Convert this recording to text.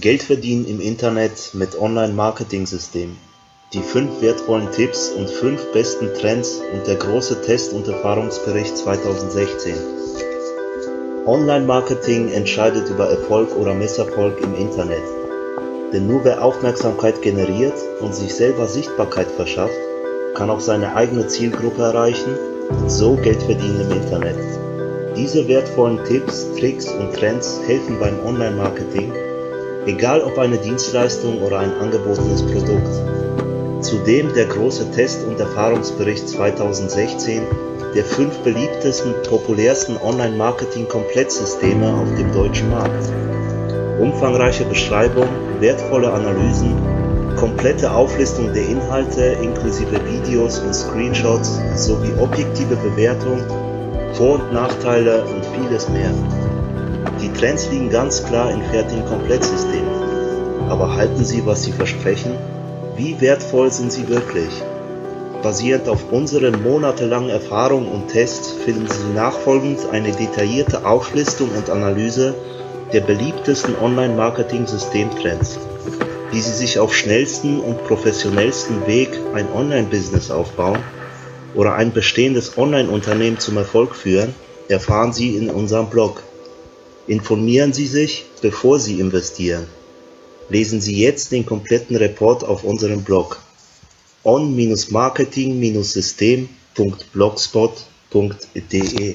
Geld verdienen im Internet mit Online-Marketing-System. Die fünf wertvollen Tipps und fünf besten Trends und der große Test- und Erfahrungsbericht 2016. Online-Marketing entscheidet über Erfolg oder Misserfolg im Internet. Denn nur wer Aufmerksamkeit generiert und sich selber Sichtbarkeit verschafft, kann auch seine eigene Zielgruppe erreichen und so Geld verdienen im Internet. Diese wertvollen Tipps, Tricks und Trends helfen beim Online-Marketing, egal ob eine Dienstleistung oder ein angebotenes Produkt. Zudem der große Test- und Erfahrungsbericht 2016 der fünf beliebtesten, populärsten Online-Marketing-Komplettsysteme auf dem deutschen Markt. Umfangreiche Beschreibung, wertvolle Analysen, komplette Auflistung der Inhalte inklusive Videos und Screenshots sowie objektive Bewertung, Vor- und Nachteile und vieles mehr. Die Trends liegen ganz klar in fertigen Komplettsystemen. Aber halten sie, was sie versprechen? Wie wertvoll sind sie wirklich? Basierend auf unseren monatelangen Erfahrungen und Tests finden Sie nachfolgend eine detaillierte Auflistung und Analyse der beliebtesten Online-Marketing-Systemtrends, wie Sie sich auf schnellsten und professionellsten Weg ein Online-Business aufbauen oder ein bestehendes Online-Unternehmen zum Erfolg führen, erfahren Sie in unserem Blog. Informieren Sie sich, bevor Sie investieren. Lesen Sie jetzt den kompletten Report auf unserem Blog on-marketing-system.blogspot.de